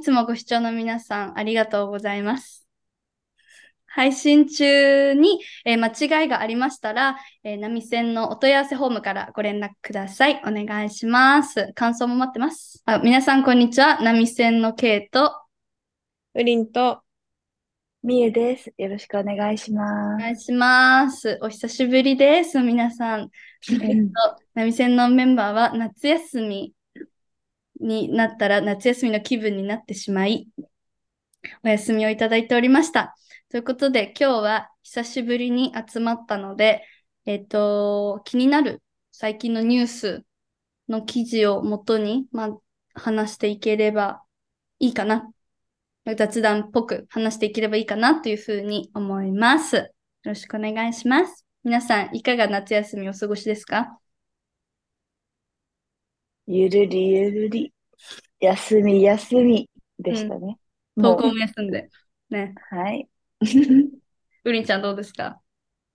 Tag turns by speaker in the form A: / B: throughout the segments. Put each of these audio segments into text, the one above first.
A: つもご視聴の皆さん、ありがとうございます。配信中に、えー間違いがありましたら、えー、波線のお問い合わせフォームからご連絡ください。お願いします。感想も待ってます。あ皆さん、こんにちは。波線のケイと、
B: ウリンと、
C: みゆです。よろしくお願いし
A: お
C: ます。
A: 願いします。お久しぶりです。皆さん。えっと、波線のメンバーは夏休みになったら夏休みの気分になってしまい、お休みをいただいておりました。ということで、今日は久しぶりに集まったので、えっと、気になる最近のニュースの記事をもとに、まあ、話していければいいかな。雑談っぽく話していければいいかなというふうに思います。よろしくお願いします。皆さん、いかが夏休みお過ごしですか？
C: ゆるりゆるり。休み休みでしたね。もう、
A: 投稿も休んで。ね。
C: はい。
A: うりんちゃんどうですか？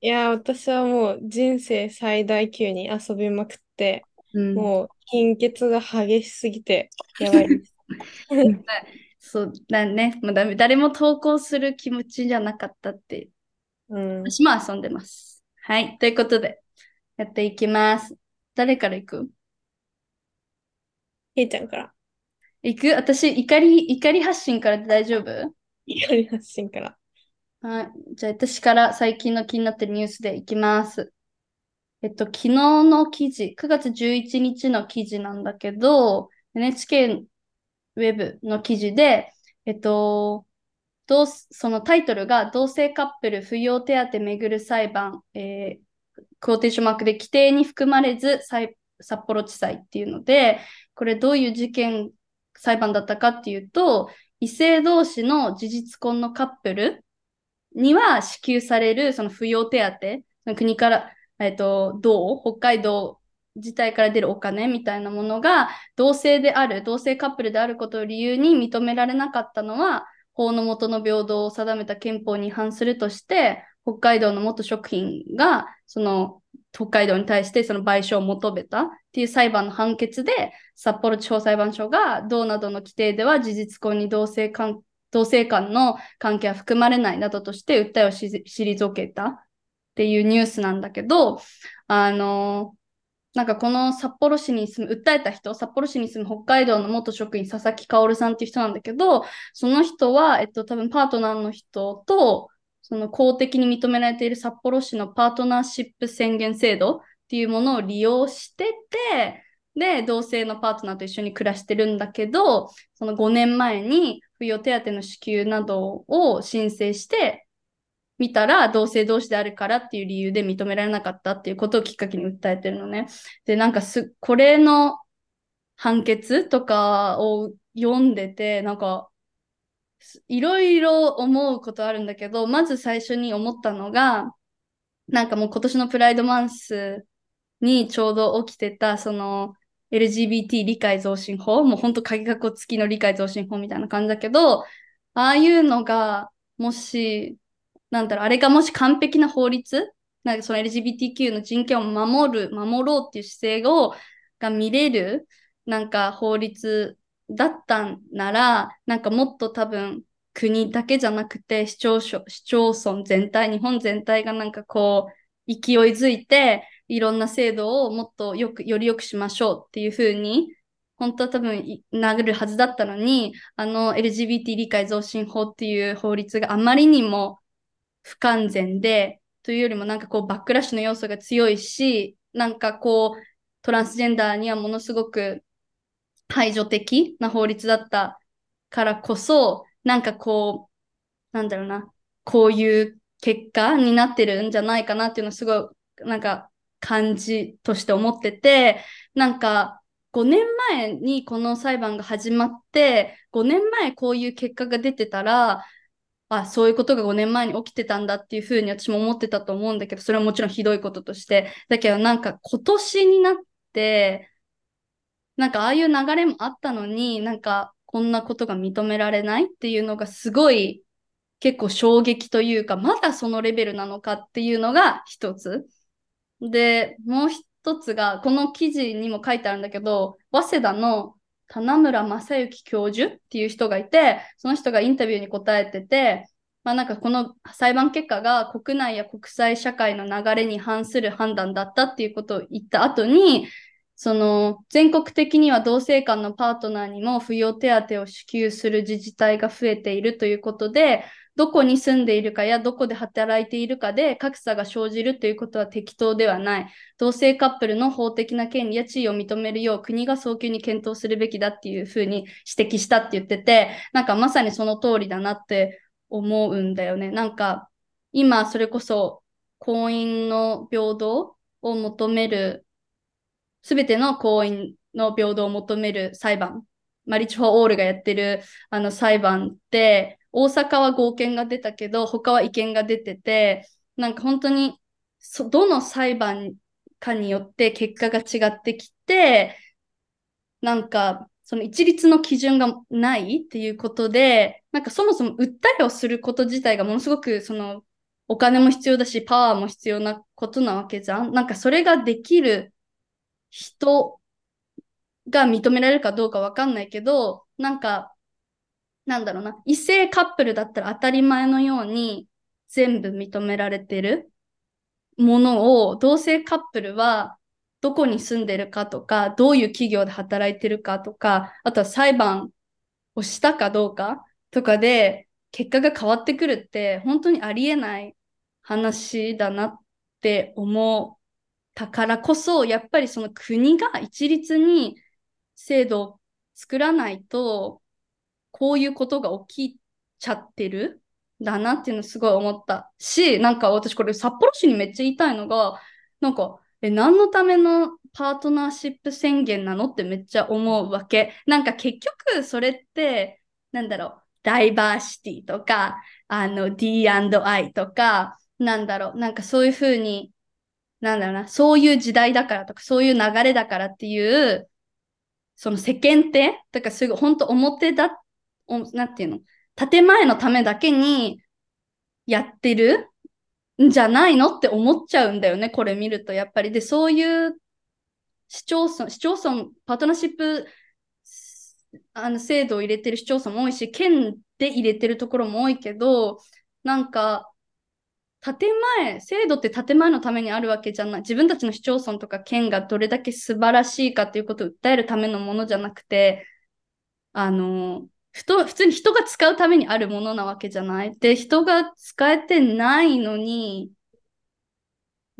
B: いや、私はもう人生最大級に遊びまくって、
A: うん。
B: もう貧血が激しすぎて、やばいです。
A: そうだね。もうだ誰も投稿する気持ちじゃなかったって。
B: うん。
A: 私も遊んでます。はい。ということで、やっていきます。誰から行く？
B: ひーちゃんから、
A: 行く？私、怒り、怒り発信からで大丈夫？
B: 怒り発信から。
A: はい。じゃあ、私から最近の気になってるニュースでいきます。えっと、昨日の記事、9月11日の記事なんだけど、NHK ウェブの記事で、えっと、どうすそのタイトルが同性カップル扶養手当めぐる裁判、えークォーテーションマークで規定に含まれず裁札幌地裁っていうので、これどういう事件、裁判だったかっていうと、異性同士の事実婚のカップルには支給されるその扶養手当、の国から、えっと、道、北海道自体から出るお金みたいなものが同性である、同性カップルであることを理由に認められなかったのは、法の下の平等を定めた憲法に違反するとして、北海道の元職員が、その北海道に対してその賠償を求めたっていう裁判の判決で、札幌地方裁判所が道などの規定では事実婚に同性間同性間の関係は含まれないなどとして訴えをし退けたっていうニュースなんだけど、あのなんかこの札幌市に住む、訴えた人、札幌市に住む北海道の元職員、佐々木薫さんっていう人なんだけど、その人は、えっと、多分パートナーの人と、その公的に認められている札幌市のパートナーシップ宣言制度っていうものを利用してて、で、同性のパートナーと一緒に暮らしてるんだけど、その5年前に扶養手当の支給などを申請して、見たら同性同士であるからっていう理由で認められなかったっていうことをきっかけに訴えてるのね。で、なんかす、これの判決とかを読んでて、なんか、いろいろ思うことあるんだけど、まず最初に思ったのが、なんかもう今年のプライドマンスにちょうど起きてた、その LGBT 理解増進法、もうほんと鍵括弧付きの理解増進法みたいな感じだけど、ああいうのが、もし、なんだろう、あれがもし完璧な法律、なんかその LGBTQ の人権を守る、守ろうっていう姿勢を、が見れる、なんか法律だったんなら、なんかもっと多分国だけじゃなくて市町市町村全体、日本全体がなんかこう勢いづいていろんな制度をもっとよく、より良くしましょうっていう風に本当は多分いなるはずだったのに、あの LGBT 理解増進法っていう法律があまりにも不完全で、というよりもなんかこうバックラッシュの要素が強いし、なんかこうトランスジェンダーにはものすごく排除的な法律だったからこそ、なんかこう、なんだろうな、こういう結果になってるんじゃないかなっていうのをすごい、なんか感じとして思ってて、なんか5年前にこの裁判が始まって、5年前こういう結果が出てたら、あ、そういうことが5年前に起きてたんだっていうふうに私も思ってたと思うんだけど、それはもちろんひどいこととして。だけどなんか今年になって、なんかああいう流れもあったのに、なんかこんなことが認められないっていうのがすごい結構衝撃というか、まだそのレベルなのかっていうのが一つ。で、もう一つが、この記事にも書いてあるんだけど、早稲田の棚村正幸教授っていう人がいて、その人がインタビューに答えてて、まあなんかこの裁判結果が国内や国際社会の流れに反する判断だったっていうことを言った後に、その全国的には同性間のパートナーにも扶養手当を支給する自治体が増えているということで、どこに住んでいるかやどこで働いているかで格差が生じるということは適当ではない。同性カップルの法的な権利や地位を認めるよう国が早急に検討するべきだっていうふうに指摘したって言ってて、なんかまさにその通りだなって思うんだよね。なんか今それこそ婚姻の平等を求める、すべての婚姻の平等を求める裁判、 Marriage For All がやってるあの裁判って、大阪は合憲が出たけど、他は違憲が出てて、なんか本当に、どの裁判かによって結果が違ってきて、なんか、その一律の基準がないっていうことで、なんかそもそも訴えをすること自体がものすごくそのお金も必要だし、パワーも必要なことなわけじゃん。なんかそれができる人が認められるかどうかわかんないけど、なんかなんだろうな、異性カップルだったら当たり前のように全部認められてるものを、同性カップルはどこに住んでるかとか、どういう企業で働いてるかとか、あとは裁判をしたかどうかとかで、結果が変わってくるって、本当にありえない話だなって思たからこそ、やっぱりその国が一律に制度を作らないと、こういうことが起きちゃってるだなっていうのすごい思ったし、なんか私これ札幌市にめっちゃ言いたいのが、なんか、え、何のためのパートナーシップ宣言なのってめっちゃ思うわけ。なんか結局それって、なんだろう、ダイバーシティとか、あの D&I とか、なんだろう、なんかそういうふうに、なんだろうな、そういう時代だからとか、そういう流れだからっていう、その世間体とかすごい本当表だおなんていうの、建前のためだけにやってるんじゃないのって思っちゃうんだよね、これ見ると、やっぱり。で、そういう市町村、市町村、パートナーシップあの制度を入れてる市町村も多いし、県で入れてるところも多いけど、なんか、建前、制度って建前のためにあるわけじゃない。自分たちの市町村とか県がどれだけ素晴らしいかっていうことを訴えるためのものじゃなくて、あの、ふと普通に人が使うためにあるものなわけじゃない。で、人が使えてないのに、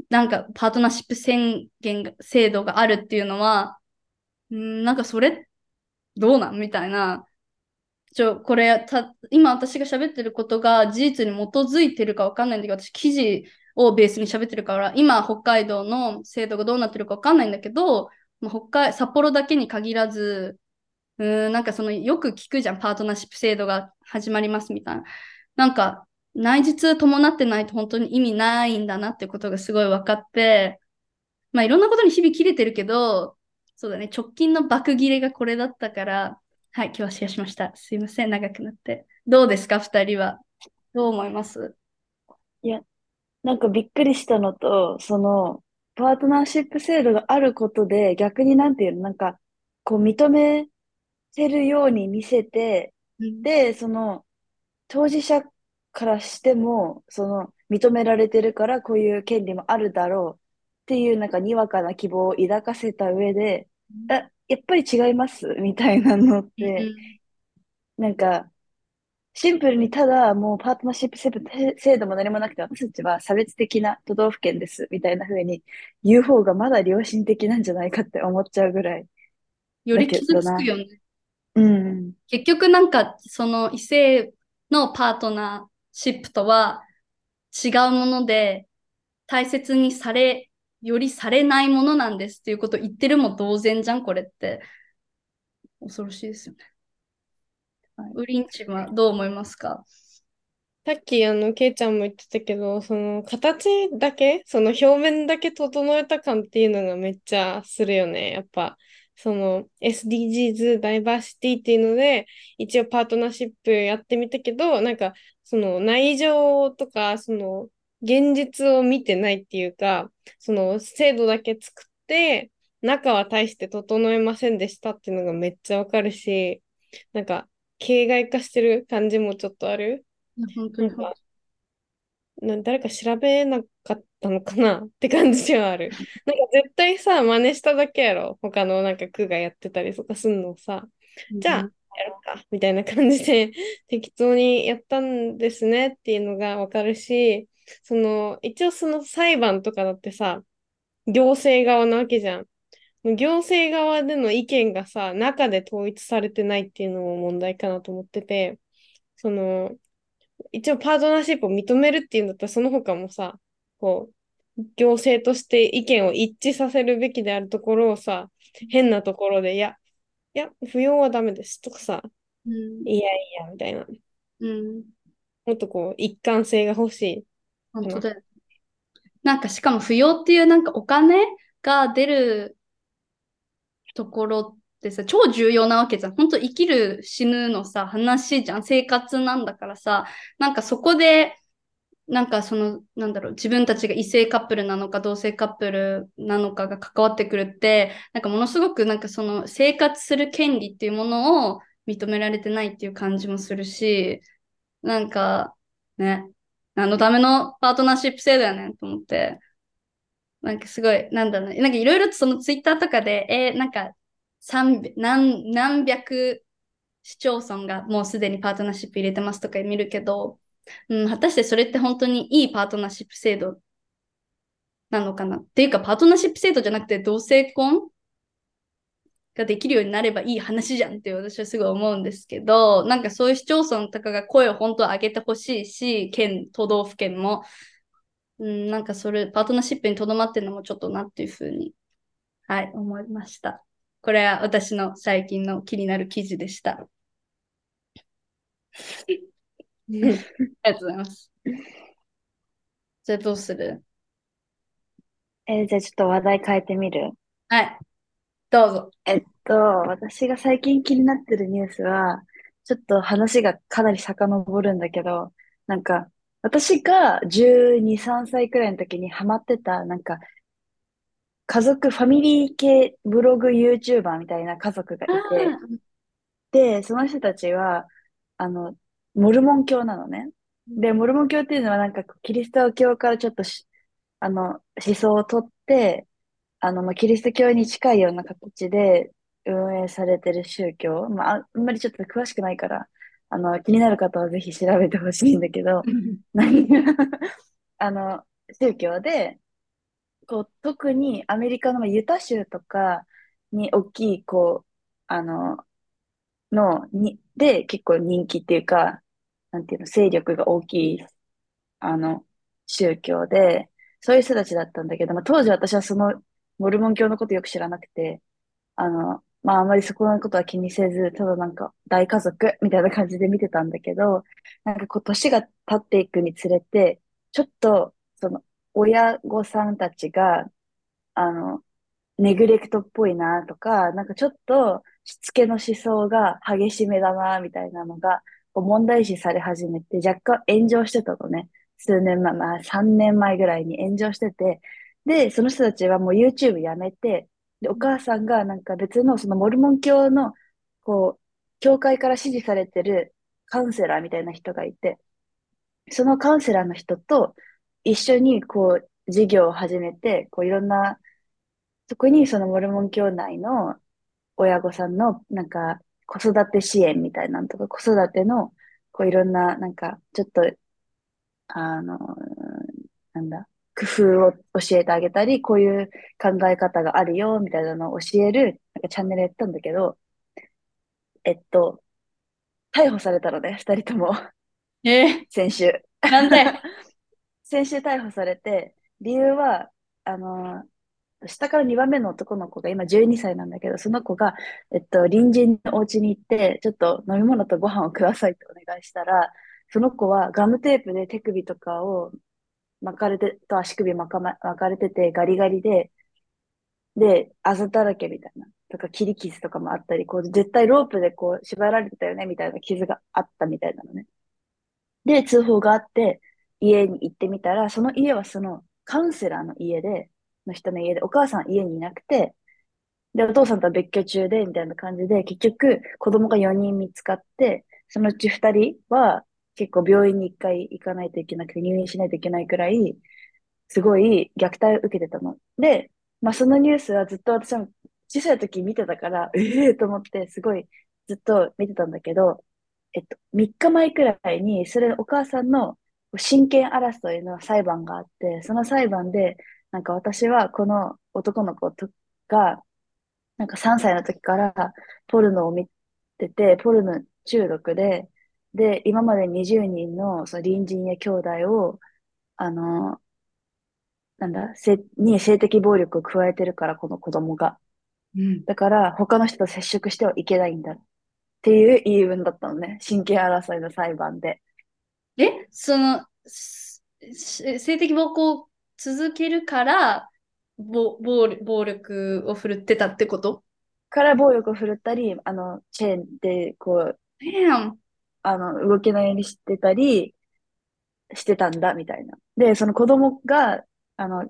A: なんかパートナーシップ宣言制度があるっていうのは、んなんかそれどうなん？みたいな。ちょ、これた、今私が喋ってることが事実に基づいてるかわかんないんだけど、私記事をベースに喋ってるから、今北海道の制度がどうなってるかわかんないんだけど、まあ、北海、札幌だけに限らず、うん、なんかその、よく聞くじゃん、パートナーシップ制度が始まりますみたいな。なんか、内実伴ってないと本当に意味ないんだなってことがすごい分かって、まあいろんなことに日々切れてるけど、そうだね、直近の爆切れがこれだったから、はい、今日はシェアしました。すいません、長くなって。どうですか、二人は？どう思います？
C: いや、なんかびっくりしたのと、その、パートナーシップ制度があることで、逆になんていうの、なんか、こう認めてるように見せて、で、その、当事者からしても、その、認められてるからこういう権利もあるだろうっていうなんかにわかな希望を抱かせた上で、あ、やっぱり違います？みたいなのって、なんか、シンプルにただもうパートナーシップ制度も何もなくて私たちは差別的な都道府県ですみたいな風に言う方がまだ良心的なんじゃないかって思っちゃうぐらい。
A: より傷つくよね。
C: うん。
A: 結局なんかその異性のパートナーシップとは違うもので大切にされ、よりされないものなんですっていうことを言ってるも同然じゃん、これって。恐ろしいですよね。はい、ウリンチはどう思いますか？
B: さっき、あの、ケイちゃんも言ってたけど、その、形だけ、その表面だけ整えた感っていうのがめっちゃするよね。やっぱ、その SDGs ダイバーシティっていうので、一応パートナーシップやってみたけど、なんか、その内情とか、その現実を見てないっていうか、その制度だけ作って、中は大して整えませんでしたっていうのがめっちゃわかるし、なんか、形骸化してる感じもちょっとある。
A: 本当に
B: なんか、な誰か調べなかったのかな？って感じではある。なんか絶対さ、真似しただけやろ？他のなんか区がやってたりとかすんのをさ、じゃあ、やろうか、みたいな感じで適当にやったんですねっていうのがわかるし、その、一応その裁判とかだってさ、行政側なわけじゃん。行政側での意見がさ、中で統一されてないっていうのも問題かなと思ってて、その、一応パートナーシップを認めるっていうんだったら、その他もさ、こう、行政として意見を一致させるべきであるところをさ、変なところで、いや、いや、扶養はダメですとかさ、
A: うん。
B: いやいや、みたいな。
A: うん。
B: もっとこう、一貫性が欲しい。
A: 本当だよ。なんかしかも扶養っていうなんかお金が出るところってさ、超重要なわけじゃん。本当生きる死ぬのさ、話じゃん。生活なんだからさ、なんかそこで、なんかその、なんだろう、自分たちが異性カップルなのか同性カップルなのかが関わってくるって、なんかものすごくなんかその生活する権利っていうものを認められてないっていう感じもするし、なんかね、何のためのパートナーシップ制度やねんと思って、なんかすごい、なんだろう、な。んかいろいろとそのツイッターとかで、えーなんか三何何百市町村がもうすでにパートナーシップ入れてますとか見るけど、うん、果たしてそれって本当にいいパートナーシップ制度なのかな？っていうか、パートナーシップ制度じゃなくて同性婚ができるようになればいい話じゃんって私はすごい思うんですけど、なんかそういう市町村とかが声を本当上げてほしいし、県、都道府県も、うん、なんかそれ、パートナーシップにとどまってるのもちょっとなっていうふうに、はい、思いました。これは私の最近の気になる記事でした。ありがとうございます。じゃあどうする？
C: えーじゃあちょっと話題変えてみる
A: はい、どうぞ。
C: えっと、私が最近気になってるニュースは、ちょっと話がかなり遡るんだけど、なんか、私が12、3歳くらいの時にハマってた、なんか、家族、ファミリー系ブログ YouTuber みたいな家族がいて、で、その人たちは、あの、モルモン教なのね。で、モルモン教っていうのはなんかキリスト教からちょっとし、あの、思想を取って、あの、まあ、キリスト教に近いような形で運営されてる宗教。まあ、ああんまりちょっと詳しくないから、あの、気になる方はぜひ調べてほしいんだけど、何 あの、宗教で、こう、特にアメリカのまあユタ州とかに大きい、こう、あの、の、に、で、結構人気っていうか、なんていうの、勢力が大きい、あの、宗教で、そういう人たちだったんだけど、まあ、当時私はその、モルモン教のことよく知らなくて、あの、まあ、あまりそこのことは気にせず、ただなんか、大家族みたいな感じで見てたんだけど、なんかこう、年が経っていくにつれて、ちょっと、その、親御さんたちが、あの、ネグレクトっぽいなとか、なんかちょっと、しつけの思想が激しめだな、みたいなのが、問題視され始めて、若干炎上してたのね。数年前、まあ3年前ぐらいに炎上してて、で、その人たちはもう YouTube やめて、で、お母さんがなんか別のそのモルモン教の、こう、教会から支持されてるカウンセラーみたいな人がいて、そのカウンセラーの人と一緒にこう、授業を始めて、こういろんな、そこにそのモルモン教内の親御さんのなんか子育て支援みたいなのとか、子育てのこういろんななんかちょっと、あの、なんだ、工夫を教えてあげたり、こういう考え方があるよ、みたいなのを教える、なんかチャンネルやったんだけど、えっと、逮捕されたのね、二人とも、
A: え
C: 先週。
A: ー、なんで？
C: 先週逮捕されて、理由は、あの、下から2番目の男の子が今12歳なんだけど、その子が、えっと、隣人のお家に行って、ちょっと飲み物とご飯をくださいってお願いしたら、その子はガムテープで手首とかを巻かれて、と足首巻か、巻かれててガリガリで、で、あざだらけみたいな。とか、切り傷とかもあったり、こう、絶対ロープでこう、縛られてたよね、みたいな傷があったみたいなのね。で、通報があって、家に行ってみたら、その家はそのカウンセラーの家で、の人の家で、お母さん家にいなくて、で、お父さんとは別居中で、みたいな感じで、結局、子供が4人見つかって、そのうち2人は、結構病院に1回行かないといけなくて、入院しないといけないくらい、すごい虐待を受けてたの。で、まあそのニュースはずっと私は小さい時見てたから、ええと思って、すごいずっと見てたんだけど、えっと、3日前くらいに、それお母さんの親権争いの裁判があって、その裁判で、なんか私はこの男の子とが、なんか3歳の時からポルノを見てて、ポルノ中毒で、で、今まで20人のその隣人や兄弟を、あの、なんだ、せ、に性的暴力を加えてるから、この子供が。
A: うん。
C: だから、他の人と接触してはいけないんだ。っていう言い分だったのね。親権争いの裁判で。
A: え、その、性的暴行を続けるから、暴、暴力暴力を振るってたってこと？
C: から暴力を振るったり、あの、チェーンで、こう、
A: Damn.
C: あの、動けないようにしてたり、してたんだ、みたいな。で、その子供が、あの、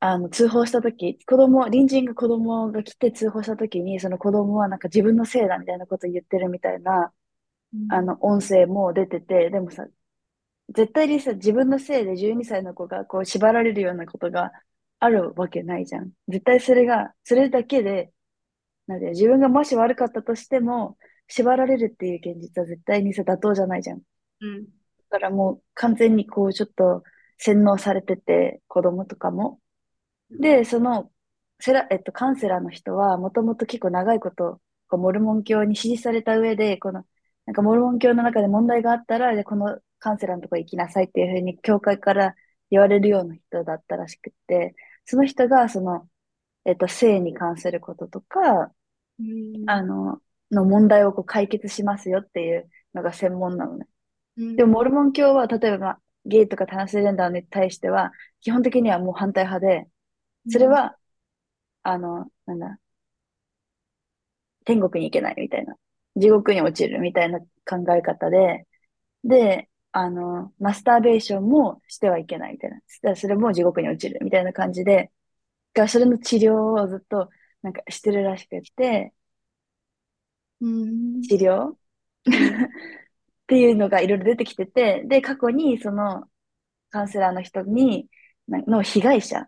C: あの、通報したとき、子供、隣人が子供が来て通報したときに、その子供はなんか自分のせいだみたいなこと言ってるみたいな、あの、音声も出てて、でもさ、絶対にさ、自分のせいで12歳の子がこう縛られるようなことがあるわけないじゃん。絶対それが、それだけで、なんで、自分がもし悪かったとしても、縛られるっていう現実は絶対にさ、妥当じゃないじゃん。だ
A: うん。
C: からもう完全にこう、ちょっと洗脳されてて、子供とかも。で、その、セラ、えっと、カウンセラーの人は、もともと結構長いこと、こうモルモン教に支持された上で、この、なんかモルモン教の中で問題があったら、でこのカウンセラーのとこ行きなさいっていうふうに、教会から言われるような人だったらしくって、その人が、その、えっと、性に関することとか、
A: うん
C: あの、の問題をこう解決しますよっていうのが専門なのね。
A: うん
C: でも、モルモン教は、例えば、まあゲイとかトランスジェンダーに対しては、基本的にはもう反対派で、それは、あの、なんだ、天国に行けないみたいな、地獄に落ちるみたいな考え方で、で、あの、マスターベーションもしてはいけないみたいな。それも地獄に落ちるみたいな感じで、だからそれの治療をずっとなんかしてるらしくって、
A: うん。
C: 治療？っていうのがいろいろ出てきてて、で、過去にそのカウンセラーの人に、なの被害者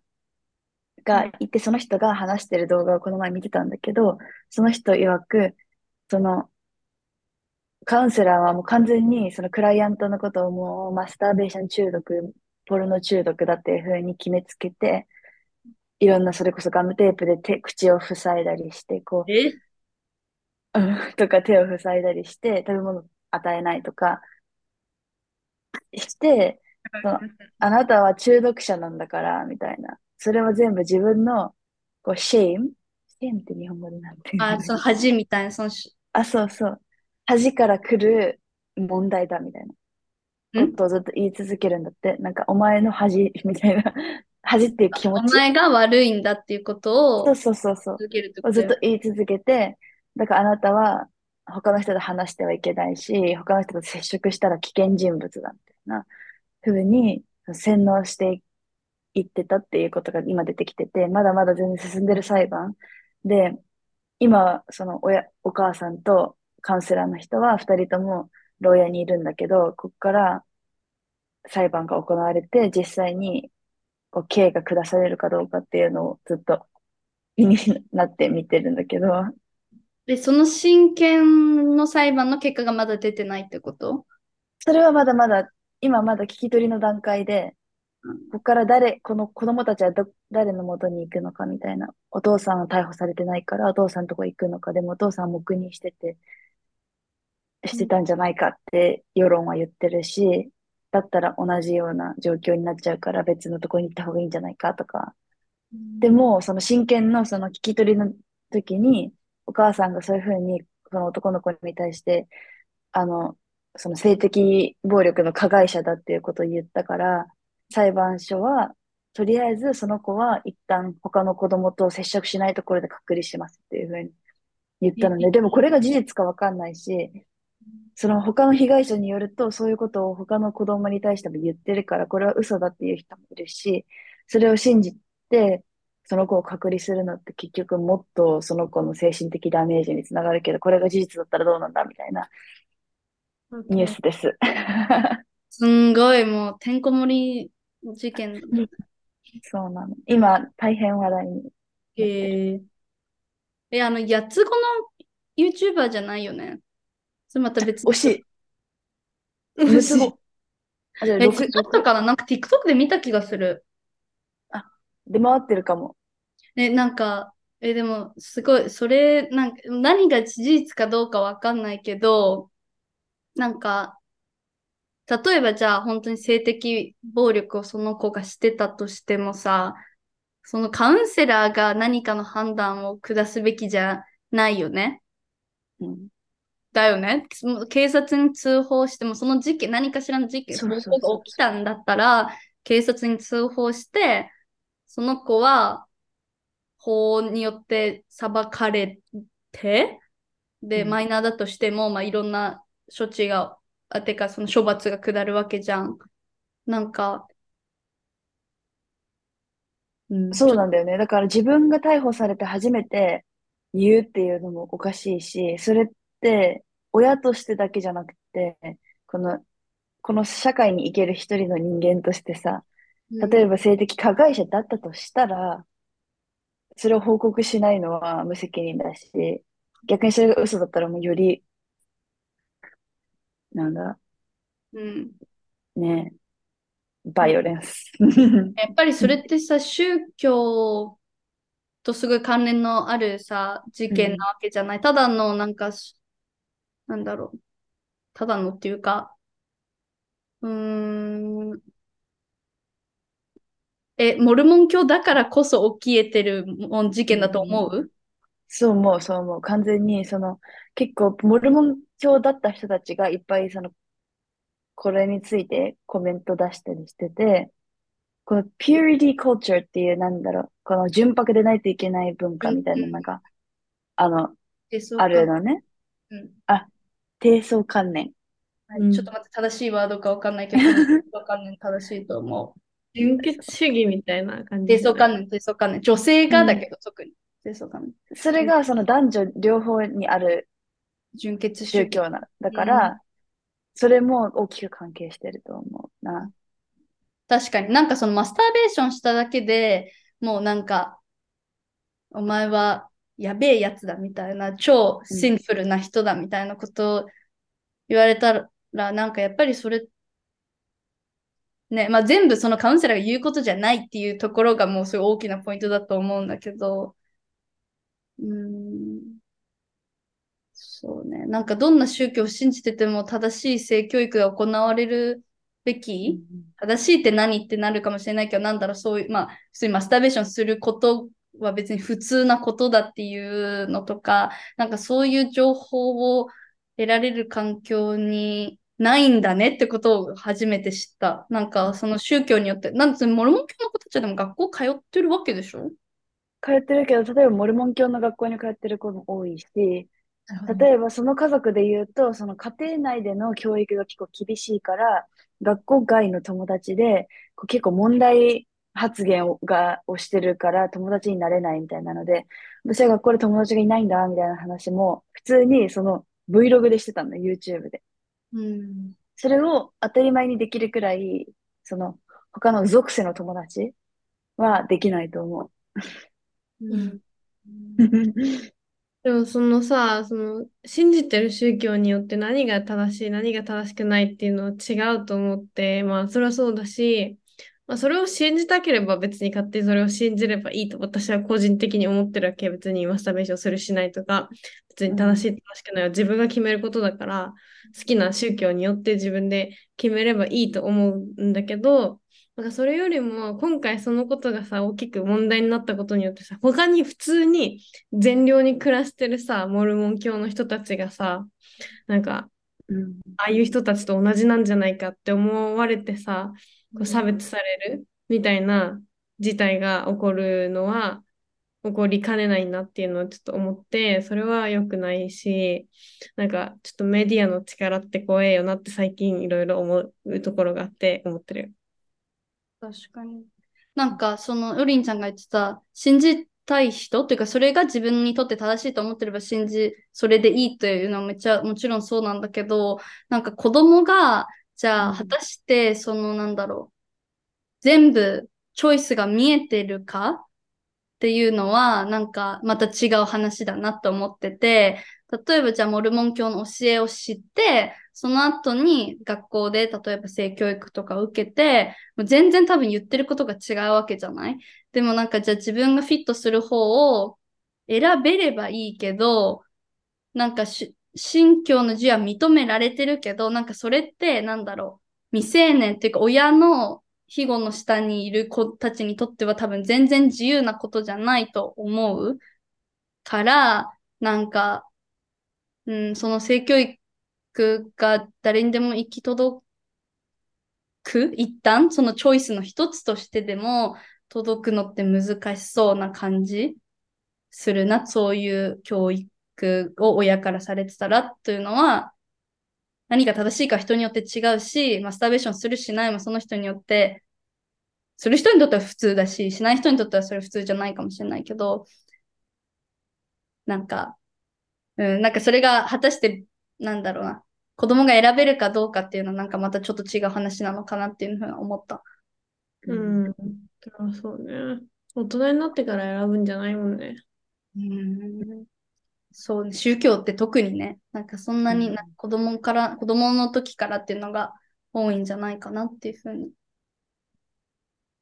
C: がいて、その人が話してる動画をこの前見てたんだけど、その人曰く、その、カウンセラーはもう完全にそのクライアントのことをもうマスターベーション中毒、ポルノ中毒だっていうふうに決めつけて、いろんなそれこそガムテープで手、口を塞いだりして、こう、とか手を塞いだりして、食べ物与えないとかして、そのあなたは中毒者なんだから、みたいな。それは全部自分の、こう、 shame shame って日本語でなんていうの
A: あ、その恥みたいな、そのし、
C: あ、そうそう。恥から来る問題だ、みたいな。
A: ん？
C: ことをずっと言い続けるんだって。なんか、お前の恥、みたいな。恥っていう気持ち。
A: お前が悪いんだっていうことを
C: そうそうそうそう。
A: 続けるってこと
C: ずっ
A: だよ
C: と言い続けて、だからあなたは他の人と話してはいけないし、他の人と接触したら危険人物だみたいな風に洗脳していってたっていうことが今出てきてて、まだまだ全然進んでる裁判で、今、その親、お母さんとカウンセラーの人は二人とも牢屋にいるんだけど、ここから裁判が行われて、実際にこう刑が下されるかどうかっていうのをずっと気になって見てるんだけど、
A: で、その親権の裁判の結果がまだ出てないってこと？
C: それはまだまだ、今まだ聞き取りの段階で、
A: うん
C: ここから誰、この子供たちはど、誰の元に行くのかみたいな。お父さんは逮捕されてないから、お父さんのとこ行くのか、でもお父さんは黙認してて、してたんじゃないかって世論は言ってるし、だったら同じような状況になっちゃうから別のとこに行った方がいいんじゃないかとか。でも、その親権のその聞き取りの時に、お母さんがそういうふうに、その男の子に対して、あの、その性的暴力の加害者だっていうことを言ったから、裁判所は、とりあえずその子は一旦他の子供と接触しないところで隔離しますっていうふうに言ったので、でもこれが事実かわかんないし、その他の被害者によると、そういうことを他の子供に対しても言ってるから、これは嘘だっていう人もいるし、それを信じて、その子を隔離するのって結局もっとその子の精神的ダメージにつながるけど、これが事実だったらどうなんだみたいなニュースです。
A: すんごい、もう、てんこ盛り事件。
C: そうなの。今、大変話題に。
A: へえ。え、あの、八つ子の YouTuber じゃないよね。それまた別
C: 惜しい。
B: 惜しい。
C: あ、じゃあ
A: え、
C: 六
A: 違ったかな？なんか TikTok で見た気がする。
C: 出回ってるかも。
A: え、なんか、え、でも、すごい、それ、なんか、何が事実かどうかわかんないけど、なんか、例えばじゃあ、本当に性的暴力をその子がしてたとしてもさ、そのカウンセラーが何かの判断を下すべきじゃないよね。
C: うん。
A: だよね。警察に通報しても、その事件、何かしらの事件、
C: そう
A: が起きたんだったら、警察に通報して、その子は法によって裁かれて、で、
C: うん
A: マイナーだとしても、まあ、いろんな処置が、あ、てか、その処罰が下るわけじゃん。なんか、うん、
C: そうなんだよね。だから自分が逮捕されて初めて言うっていうのもおかしいし、それって親としてだけじゃなくて、この、この社会に生きる一人の人間としてさ、例えば性的加害者だったとしたら、それを報告しないのは無責任だし、逆にそれが嘘だったらもうより、なんだ、
A: うん、
C: ね、バイオレンス。
A: やっぱりそれってさ、宗教とすごい関連のあるさ、事件なわけじゃない。ただのなんかし、なんだろう。ただのっていうか、うーん。え、モルモン教だからこそ起きえてるもん事件だと思う？
C: そう思う、そう思う。完全に、その、結構、モルモン教だった人たちがいっぱい、その、これについてコメント出したりしてて、この purity culture っていう、なんだろう、この純白でないといけない文化みたいなのが、あの、あるのね。
A: うん
C: 低層観念。
B: うん
A: はいちょっと待って、正しいワードかわかんないけど、低層観念正しいと思う。
B: 純血主義みたいな感じ。
A: 低層観念、低層観念。女性がだけど、特に。低層観念。
C: それが、その男女両方にある
A: 純血。
C: 宗教な、だから、それも大きく関係してると思うな。
A: 確かになんかそのマスターベーションしただけでもうなんか、お前はやべえやつだみたいな、超シンプルな人だみたいなことを言われたら、なんかやっぱりそれ、ね、まあ全部そのカウンセラーが言うことじゃないっていうところがもうすごい大きなポイントだと思うんだけど、うーん、そうね、なんかどんな宗教を信じてても正しい性教育が行われるべき、正しいって何ってなるかもしれないけど、なんだろう、そういう、まあ、普通にマスターベーションすることは別に普通なことだっていうのとか、なんかそういう情報を得られる環境にないんだねってことを初めて知った。なんかその宗教によって、なんつモルモン教の子たちはでも学校通ってるわけでしょ？
C: 通ってるけど、例えばモルモン教の学校に通ってる子も多いし、例えばその家族で言うと、その家庭内での教育が結構厳しいから、学校外の友達でこう結構問題発言をがをしてるから友達になれないみたいなので、私は学校で友達がいないんだみたいな話も普通にその Vlog でしてたの、YouTube で。
A: うん。
C: それを当たり前にできるくらい、その他の属性の友達はできないと思
A: う
C: うん。
B: でもそのさ、その信じてる宗教によって何が正しい、何が正しくないっていうのは違うと思って、まあそれはそうだし、まあそれを信じたければ別に勝手にそれを信じればいいと私は個人的に思ってるわけ。別にマスターベーションするしないとか、別に正しい正しくないは自分が決めることだから、好きな宗教によって自分で決めればいいと思うんだけど、なんかそれよりも今回そのことがさ大きく問題になったことによってさ他に普通に善良に暮らしてるさモルモン教の人たちがさなんか
C: うん
B: ああいう人たちと同じなんじゃないかって思われてさこう差別されるみたいな事態が起こるのは起こりかねないなっていうのをちょっと思ってそれは良くないしなんかちょっとメディアの力って怖えよなって最近いろいろ思うところがあって思ってる。
A: 確かに。なんかそのヨリンちゃんが言ってた信じたい人というかそれが自分にとって正しいと思ってれば信じそれでいいというのはめっちゃもちろんそうなんだけどなんか子供がじゃあ果たしてそのなんだろう全部チョイスが見えてるかっていうのはなんかまた違う話だなと思ってて例えばじゃあモルモン教の教えを知ってその後に学校で例えば性教育とかを受けてもう全然多分言ってることが違うわけじゃない？でもなんかじゃあ自分がフィットする方を選べればいいけどなんかし信教の自由は認められてるけどなんかそれってなんだろう未成年っていうか親の庇護の下にいる子たちにとっては多分全然自由なことじゃないと思うからなんか、うん、その性教育が誰にでも行き届く？一旦？そのチョイスの一つとしてでも届くのって難しそうな感じするなそういう教育。を親からされてたらというのは何が正しいか人によって違うし、マスターベーションするしないもその人によって、する人にとっては普通だし、しない人にとってはそれ普通じゃないかもしれないけど、なんか、うん、なんかそれが果たして、なんだろうな、子供が選べるかどうかっていうのはなんかまたちょっと違う話なのかなっていうふうに思った。
B: うん。あそうね。大人になってから選ぶんじゃないもんね。
A: うんそうね、宗教って特にね、なんかそんなに
C: うん
A: な子供から、子供の時からっていうのが多いんじゃないかなっていうふうに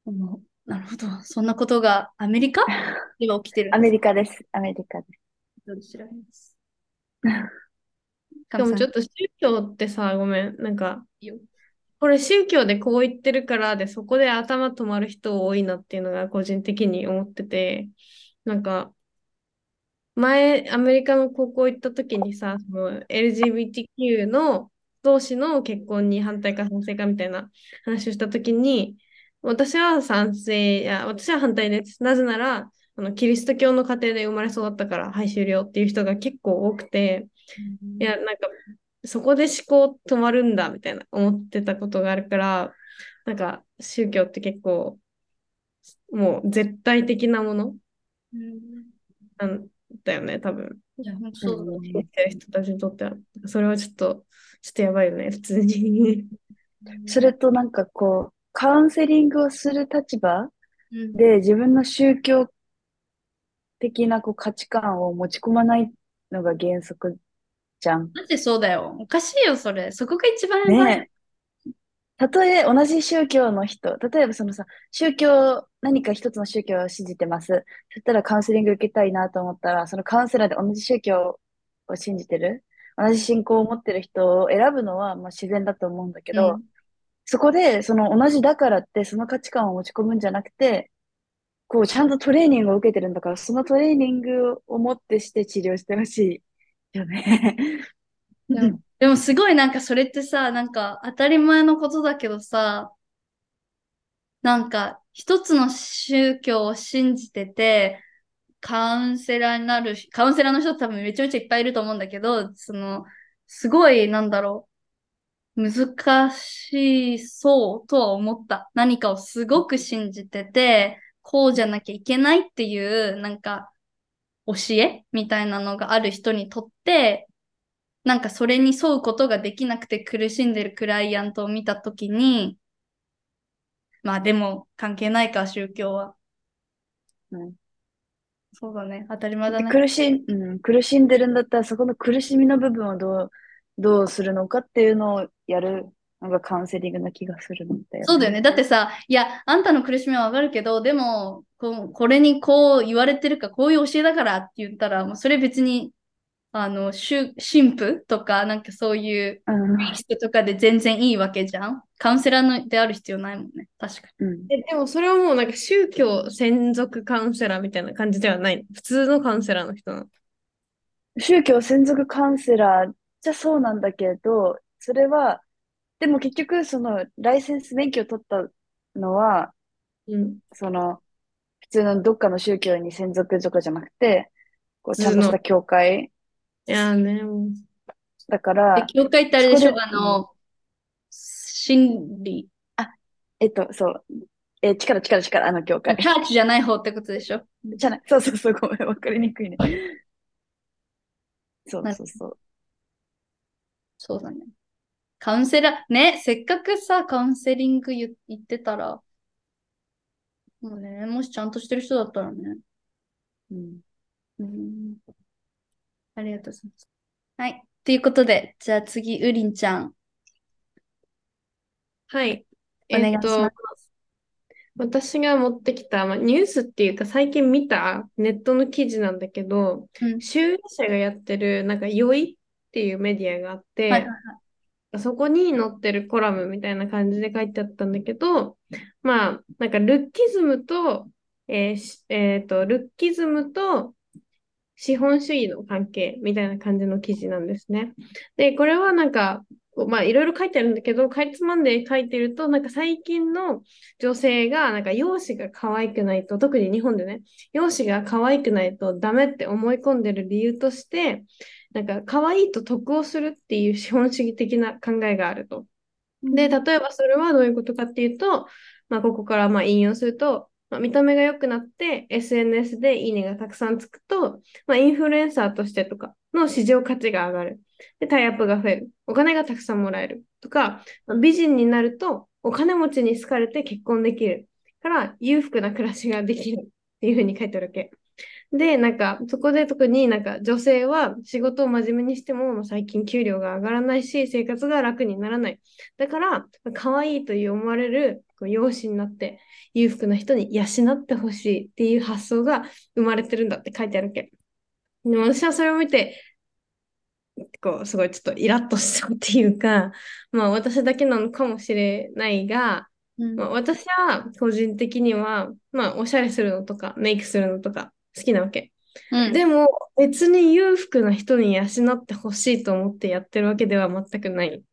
A: 思う。なるほど。そんなことがアメリカ？では起きてるん
C: アメリカです。アメリカです。
A: どうで知らないです。
B: でもちょっ
A: と
B: と宗教ってさ、ごめん。なんか。これ宗教でこう言ってるからで、そこで頭止まる人多いなっていうのが個人的に思ってて、なんか、前、アメリカの高校行った時にさ、その LGBTQ の同士の結婚に反対か賛成かみたいな話をした時に、私は賛成、いや、私は反対です。なぜなら、あのキリスト教の家庭で生まれ育ったから、はい、終了っていう人が結構多くて、いや、なんか、そこで思考止まるんだ、みたいな思ってたことがあるから、なんか、宗教って結構、もう絶対的なもの。
A: うん
B: だよね、多分。
A: いや、本当そうだね。
B: てる人たちにとっては。それはちょっと、ちょっとやばいよね、普通に。
C: それとなんかこう、カウンセリングをする立場
A: うん
C: で自分の宗教的なこう価値観を持ち込まないのが原則じゃん。
A: マジそうだよ。おかしいよ、それ。そこが一番やばい。
C: ねえ。たとえ同じ宗教の人、例えばそのさ、宗教、何か一つの宗教を信じてます。そしたらカウンセリング受けたいなと思ったら、そのカウンセラーで同じ宗教を信じてる、同じ信仰を持ってる人を選ぶのはまあ自然だと思うんだけど、
A: うん
C: そこでその同じだからってその価値観を持ち込むんじゃなくて、こうちゃんとトレーニングを受けてるんだから、そのトレーニングをもってして治療してほしいよね。
A: でもでもすごいなんかそれってさ、なんか当たり前のことだけどさ、なんか一つの宗教を信じてて、カウンセラーになるし、カウンセラーの人多分めちゃめちゃいっぱいいると思うんだけど、その、すごい、なんだろう、難しそうとは思った。何かをすごく信じてて、こうじゃなきゃいけないっていう、なんか、教えみたいなのがある人にとって、なんかそれに沿うことができなくて苦しんでるクライアントを見たときに、まあでも関係ないか、宗教は。
C: うん
A: そうだね。当たり前だね。
C: 苦しん、うん、苦しんでるんだったら、そこの苦しみの部分をどう、どうするのかっていうのをやるのがカウンセリングな気がするんだよ
A: そうだよね。だってさ、いや、あんたの苦しみはわかるけど、でも、ここれにこう言われてるか、こういう教えだからって言ったら、もうそれ別に、あの、宗神父とか、なんかそういう
C: うん、
A: 人とかで全然いいわけじゃん？カウンセラーのである必要ないもんね。確か
C: うん。
B: え、でもそれはもうなんか宗教専属カウンセラーみたいな感じではない。普通のカウンセラーの人なの？
C: 宗教専属カウンセラーじゃそうなんだけど、それは、でも結局、その、ライセンス免許を取ったのは、
B: うん。に。
C: その、普通のどっかの宗教に専属とかじゃなくて、こう、ちゃんとした教会
B: いやーね、
C: だから、
A: 教会ってあれでしょ？あの、心理。
C: えっと、そう、えー、力、力、力、あの教会。
A: チャーチじゃない方ってことでしょ？
C: じゃない。そうそうそう、ごめん、わかりにくいね。そうそうそう。
A: そうだね。カウンセラー、ね、せっかくさ、カウンセリング言言ってたら、もうね、もしちゃんとしてる人だったらね。
C: うん。
A: うん。ありがとうございます。はい。ということで、じゃあ次、ウリンちゃん。
B: はい。
A: お願いします
B: え私が持ってきた、まあ、ニュースっていうか最近見たネットの記事なんだけど、
A: うん
B: 集英社がやってるなんかよいっていうメディアがあって、
A: はいはい
B: そこに載ってるコラムみたいな感じで書いてあったんだけど、まあ、なんかルッキズムと、えーしえーと、ルッキズムと資本主義の関係みたいな感じの記事なんですね。で、これはなんか、まあ、いろいろ書いてあるんだけど、かいつまんで書いてると、なんか最近の女性が、なんか容姿が可愛くないと、特に日本でね、容姿が可愛くないとダメって思い込んでる理由として、なんか可愛いと得をするっていう 資本主義的な考えがあると。で、例えばそれはどういうことかっていうと、まあ、ここからまあ引用すると、まあ、見た目が良くなって SNS でいいねがたくさんつくと、まあ、インフルエンサーとしてとかの市場価値が上がる。で、タイアップが増える。お金がたくさんもらえる。とか、まあ美人になるとお金持ちに好かれて結婚できる。から裕福な暮らしができるっていうふうに書いてあるわけ。で、なんか、そこで特になんか女性は仕事を真面目にしても、最近給料が上がらないし、生活が楽にならない。だから、可愛いと思われるこう容姿になって、裕福な人に養ってほしいっていう発想が生まれてるんだって書いてあるわけ。でも私はそれを見て、こう、すごいちょっとイラッとしたっていうか、まあ私だけなのかもしれないが、
A: うん
B: まあ、私は個人的には、まあおしゃれするのとか、メイクするのとか好きなわけ。
A: うん
B: でも別に裕福な人に養ってほしいと思ってやってるわけでは全くない。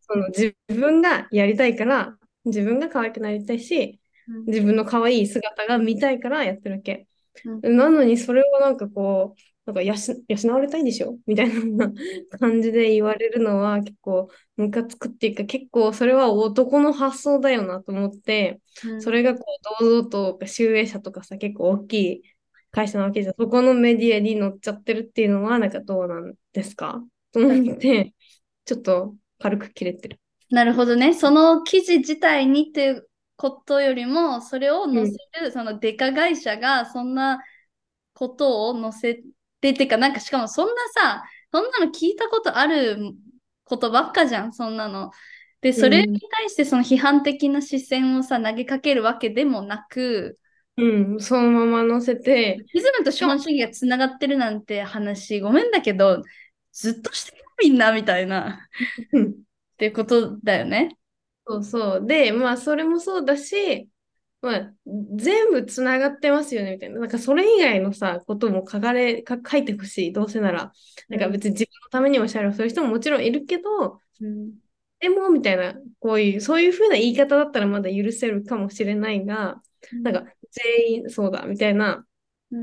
B: その自分がやりたいから、自分が可愛くなりたいし、自分の可愛い姿が見たいからやってるわけ。
A: うん
B: なのにそれをなんかこう、なんか養養われたいんでしょ？みたいな感じで言われるのは結構ムカつくっていうか結構それは男の発想だよなと思って、
A: うん
B: それがこう堂々と集英社とかさ結構大きい会社なわけじゃん。そこのメディアに載っちゃってるっていうのはなんかどうなんですか？と思って、ちょっと軽く切れてる。
A: なるほどね。その記事自体にっていうことよりも、それを載せる、そのデカ会社がそんなことを載せて、てか、なんかしかもそんなさ、そんなの聞いたことあることばっかじゃん、そんなの。で、それに対してその批判的な視線をさ、投げかけるわけでもなく、
B: うん、そのまま載せて、
A: イズムと資本主義がつながってるなんて話、ごめんだけど、ずっとしてるみんなみたいな、
B: うん
A: っていうことだよね。
B: そうそう。で、まあ、それもそうだし、まあ、全部つながってますよね、みたいな。なんか、それ以外のさ、ことも書かれ、か書いてほしい、どうせなら。なんか、別に自分のためにおしゃれをする人ももちろんいるけど、
A: うん
B: でも、みたいな、こういう、そういうふうな言い方だったらまだ許せるかもしれないが、なんか、全員そうだ、みたいな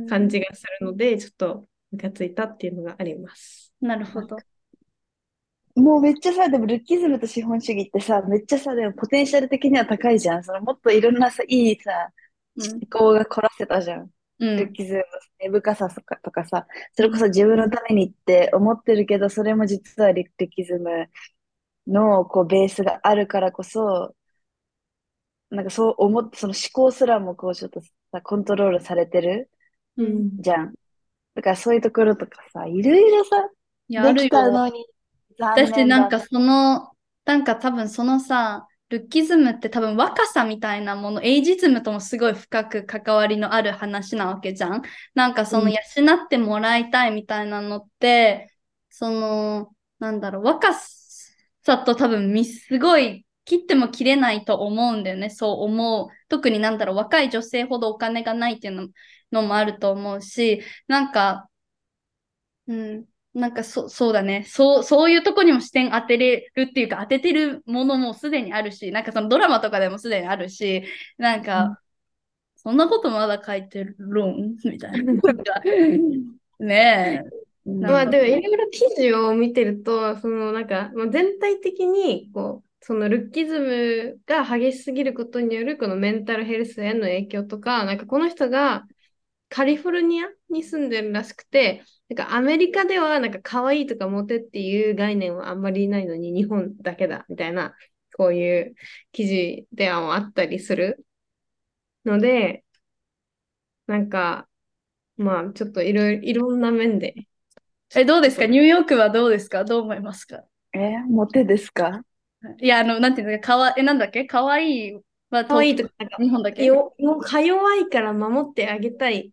B: 感じがするので、ちょっと、ムカついたっていうのがあります。
A: なるほど。
C: もうめっちゃさ、でもルッキズムと資本主義ってさ、めっちゃさ、でもポテンシャル的には高いじゃん。そのもっといろんなさ、いいさ、思考が凝らせたじゃん。
A: うん。
C: ルッキズムの根深さとかとかさ、それこそ自分のためにって思ってるけど、それも実はルッキズムのこうベースがあるからこそ、なんかそう思って、その思考すらもこうちょっとさ、コントロールされてる
B: うん。
C: じゃん。だからそういうところとかさ、いろいろさ、できた
A: よ。
C: のに、残
A: 私なんかその、なんか多分そのさ、ルッキズムって多分若さみたいなもの、エイジズムともすごい深く関わりのある話なわけじゃん。なんかその
B: うん
A: 養ってもらいたいみたいなのって、その、なんだろう、若さと多分みすごい切っても切れないと思うんだよね。そう思う。特になんだろう、若い女性ほどお金がないっていうののもあると思うし、なんか、うん。なんかそ、そうだね。そう、そういうとこにも視点当てれるっていうか、当ててるものもすでにあるし、なんかそのドラマとかでもすでにあるし、なん
B: うん
A: か、そんなことまだ書いてるん？みたいな。ねえ。
B: まあでもいろいろ記事を見てると、そのなんか、まあ、全体的にこうそのルッキズムが激しすぎることによるこのメンタルヘルスへの影響とか、なんかこの人がカリフォルニアに住んでるらしくて、なんかアメリカではなんか可愛いとかモテっていう概念はあんまりないのに日本だけだみたいな、こういう記事ではあったりするので、なんか、まあちょっといろいろ、いろんな面で。
A: え、どうですか？ニューヨークはどうですか？どう思いますか？
C: え、モテですか？
A: い。や、あの、なんていうのか、かわ、え、なんだっけ？かわいいは
B: 可愛いとか、なんか
A: 日本だけ？
B: か弱いから守ってあげたい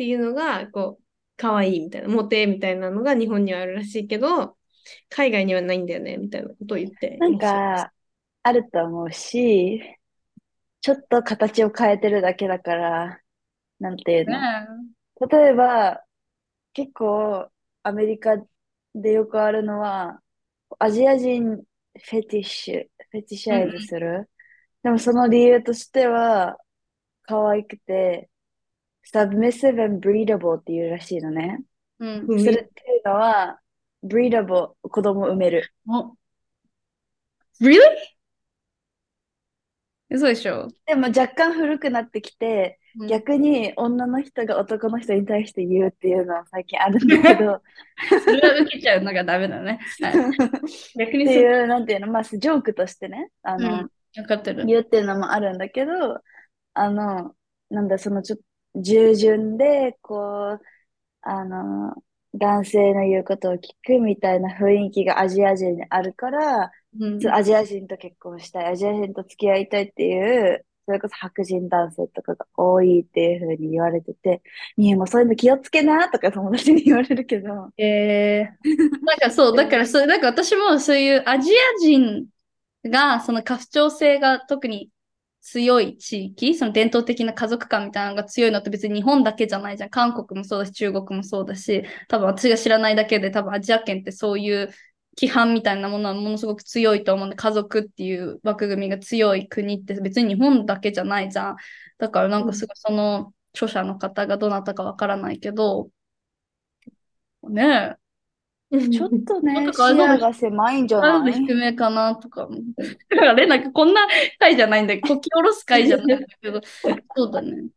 B: っていうのが、こう、可愛いみたいな、モテみたいなのが日本にはあるらしいけど、海外にはないんだよね、みたいなことを言って
C: なん。か、あると思うし、ちょっと形を変えてるだけだから、なんていうの。
A: ね
C: 例えば、結構アメリカでよくあるのは、アジア人フェティッシュ、フェティシャイズする。でもその理由としては、可愛くて、submissive and breedable っていうらしいのね。
A: うん。
B: うん
C: それっていうのは、breedable、子供産める。
A: お Really? 嘘でしょ？
C: でも若干古くなってきて、
A: うん
C: 逆に女の人が男の人に対して言うっていうのは最近あるんだけど、
A: それは受けちゃうのがダメだね。はい、逆にそう。
C: っていう、なんていうの、まあ、ジョークとしてね、あの、
A: うん、分かってる。
C: 言うっていうのもあるんだけど、あの、なんだ、そのちょっと、従順で、こう、あの、男性の言うことを聞くみたいな雰囲気がアジア人にあるから、
A: うん。
C: アジア人と結婚したい、アジア人と付き合いたいっていう、それこそ白人男性とかが多いっていうふうに言われてて、みえもそういうの気をつけなとか 友達に言われるけど、
A: えー、なんかそう、だからそう、なんか私もそういうアジア人が、その家父長制が特に強い地域、その伝統的な家族観みたいなのが強いのって別に日本だけじゃないじゃん。韓国もそうだし、中国もそうだし、多分私が知らないだけで多分アジア圏ってそういう規範みたいなものはものすごく強いと思うんで、家族っていう枠組みが強い国って別に日本だけじゃないじゃん。だからなんかすごいその著者の方がどなたかわからないけど、ねえ。
C: ちょっとね、視野が狭いんじゃ
A: な
C: ない
A: 低めかなとか。だからね、なんかこんな回じゃないんだけど、こき下ろす回じゃないんだけど、そうだね。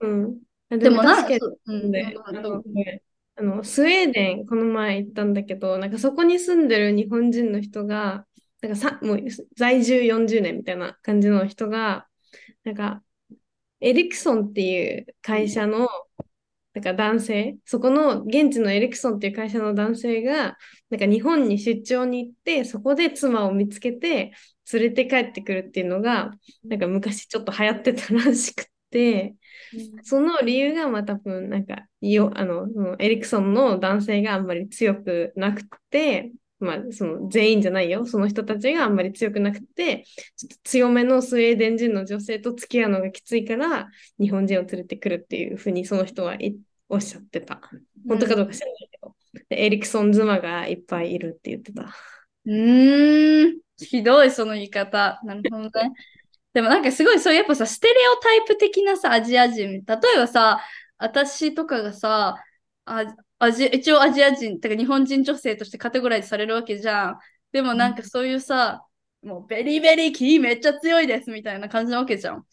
B: うん。あ
A: でもな、ん、
B: ね、あ
A: うん
B: のねあのスウェーデン、この前行ったんだけど、なんかそこに住んでる日本人の人が、なんかさもう在住40年みたいな感じの人が、なんかエリクソンっていう会社の、なんか男性、そこの現地のエリクソンっていう会社の男性が、なんか日本に出張に行って、そこで妻を見つけて、連れて帰ってくるっていうのが、なんか昔ちょっと流行ってたらしくて、その理由がまあ多分なんかよあのエリクソンの男性があんまり強くなくて、まあその全員じゃないよ、その人たちがあんまり強くなくて、ちょっと強めのスウェーデン人の女性と付き合うのがきついから日本人を連れてくるっていうふうにその人はおっしゃってた。本当かどうか知らないけど。でエリクソン妻がいっぱいいるって言ってた。
A: うん、ひどい、その言い方。なるほどね。でもなんかすごい、そうやっぱさ、ステレオタイプ的なさ、アジア人。例えばさ、私とかがさ、あアジ一応アジア人、てか日本人女性としてカテゴライズされるわけじゃん。でもなんかそういうさ、もうベリーベリーキーめっちゃ強いですみたいな感じなわけじゃん。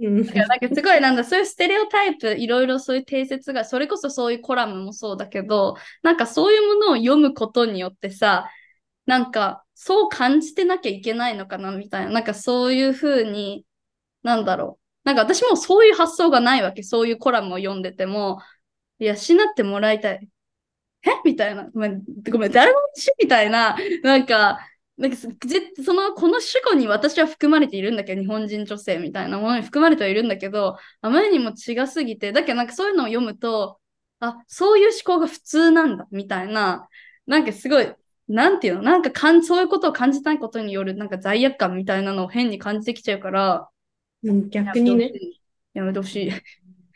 B: うん
A: いやなんかすごいなんだ、そういうステレオタイプ、いろいろそういう定説が、それこそそういうコラムもそうだけど、なんかそういうものを読むことによってさ、なんかそう感じてなきゃいけないのかなみたいな、なんかそういうふうに、なんだろう。なんか私もそういう発想がないわけ、そういうコラムを読んでても、いや、しなってもらいたい。え？みたいな。ごめん、ごめん誰もしみたいな、なんか、なんかその、この主語に私は含まれているんだけど、日本人女性みたいなものに含まれてはいるんだけど、あまりにも違すぎて、だけどなんかそういうのを読むと、あ、そういう思考が普通なんだ、みたいな、なんかすごい、なんていうの？なんかかんそういうことを感じたいことによる、なんか罪悪感みたいなのを変に感じてきちゃうから、
B: うん逆にね。
A: やめてほしい。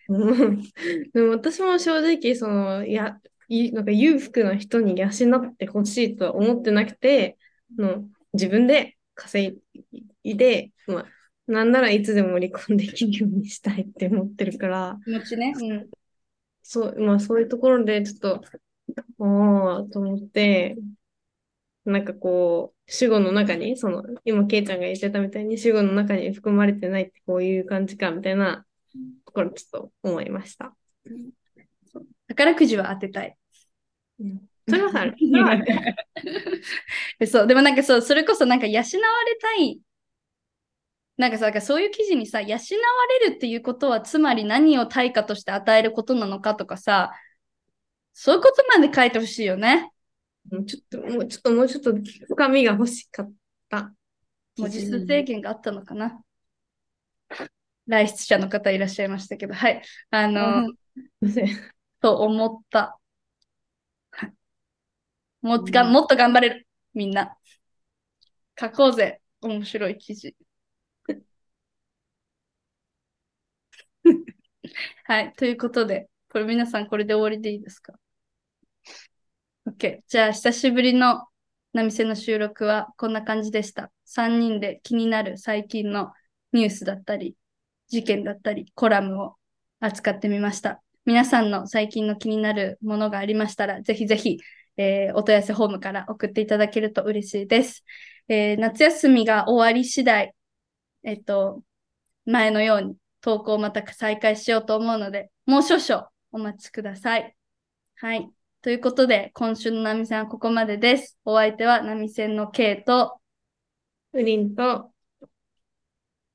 B: うん でも私も正直、その、いや、いなんか裕福な人に養ってほしいとは思ってなくて、の自分で稼いで、まあ、なんならいつでも離婚できるようにしたいって思ってるから、
A: 気持ちね。うん。
B: そう、まあそういうところでちょっと、ああ、と思って、なんかこう、主語の中に、その、今、ケイちゃんが言ってたみたいに、主語の中に含まれてないってこういう感じか、みたいなところ、ちょっと思いました。
A: 宝くじは当てたい。
B: そそれはある
A: そう、でもなんかそう、それこそなんか養われたい。なんかさ、なんかそういう記事にさ、養われるっていうことは、つまり何を対価として与えることなのかとかさ、そういうことまで書いてほしいよね。
B: もうちょっと、もうちょっと、もうちょっと深みが欲しかった。
A: 文字数制限があったのかな。来出者の方いらっしゃいましたけど、はい。あの、
C: うん
A: と思った。はいもっとが、もっと頑張れる、みんな。書こうぜ、面白い記事。はい、ということで、これ皆さんこれで終わりでいいですか ?OK。じゃあ、久しぶりのナミセの収録はこんな感じでした。3人で気になる最近のニュースだったり、事件だったり、コラムを扱ってみました。皆さんの最近の気になるものがありましたら、ぜひぜひ、えーお問い合わせフォームから送っていただけると嬉しいです。えー夏休みが終わり次第、えっと、前のように投稿をまた再開しようと思うので、もう少々お待ちください。はい。ということで、今週の波線はここまでです。お相手は波線の K と、
B: ウリンと、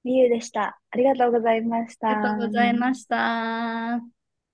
C: みゆでした。ありがとうございました。
A: ありがとうございました。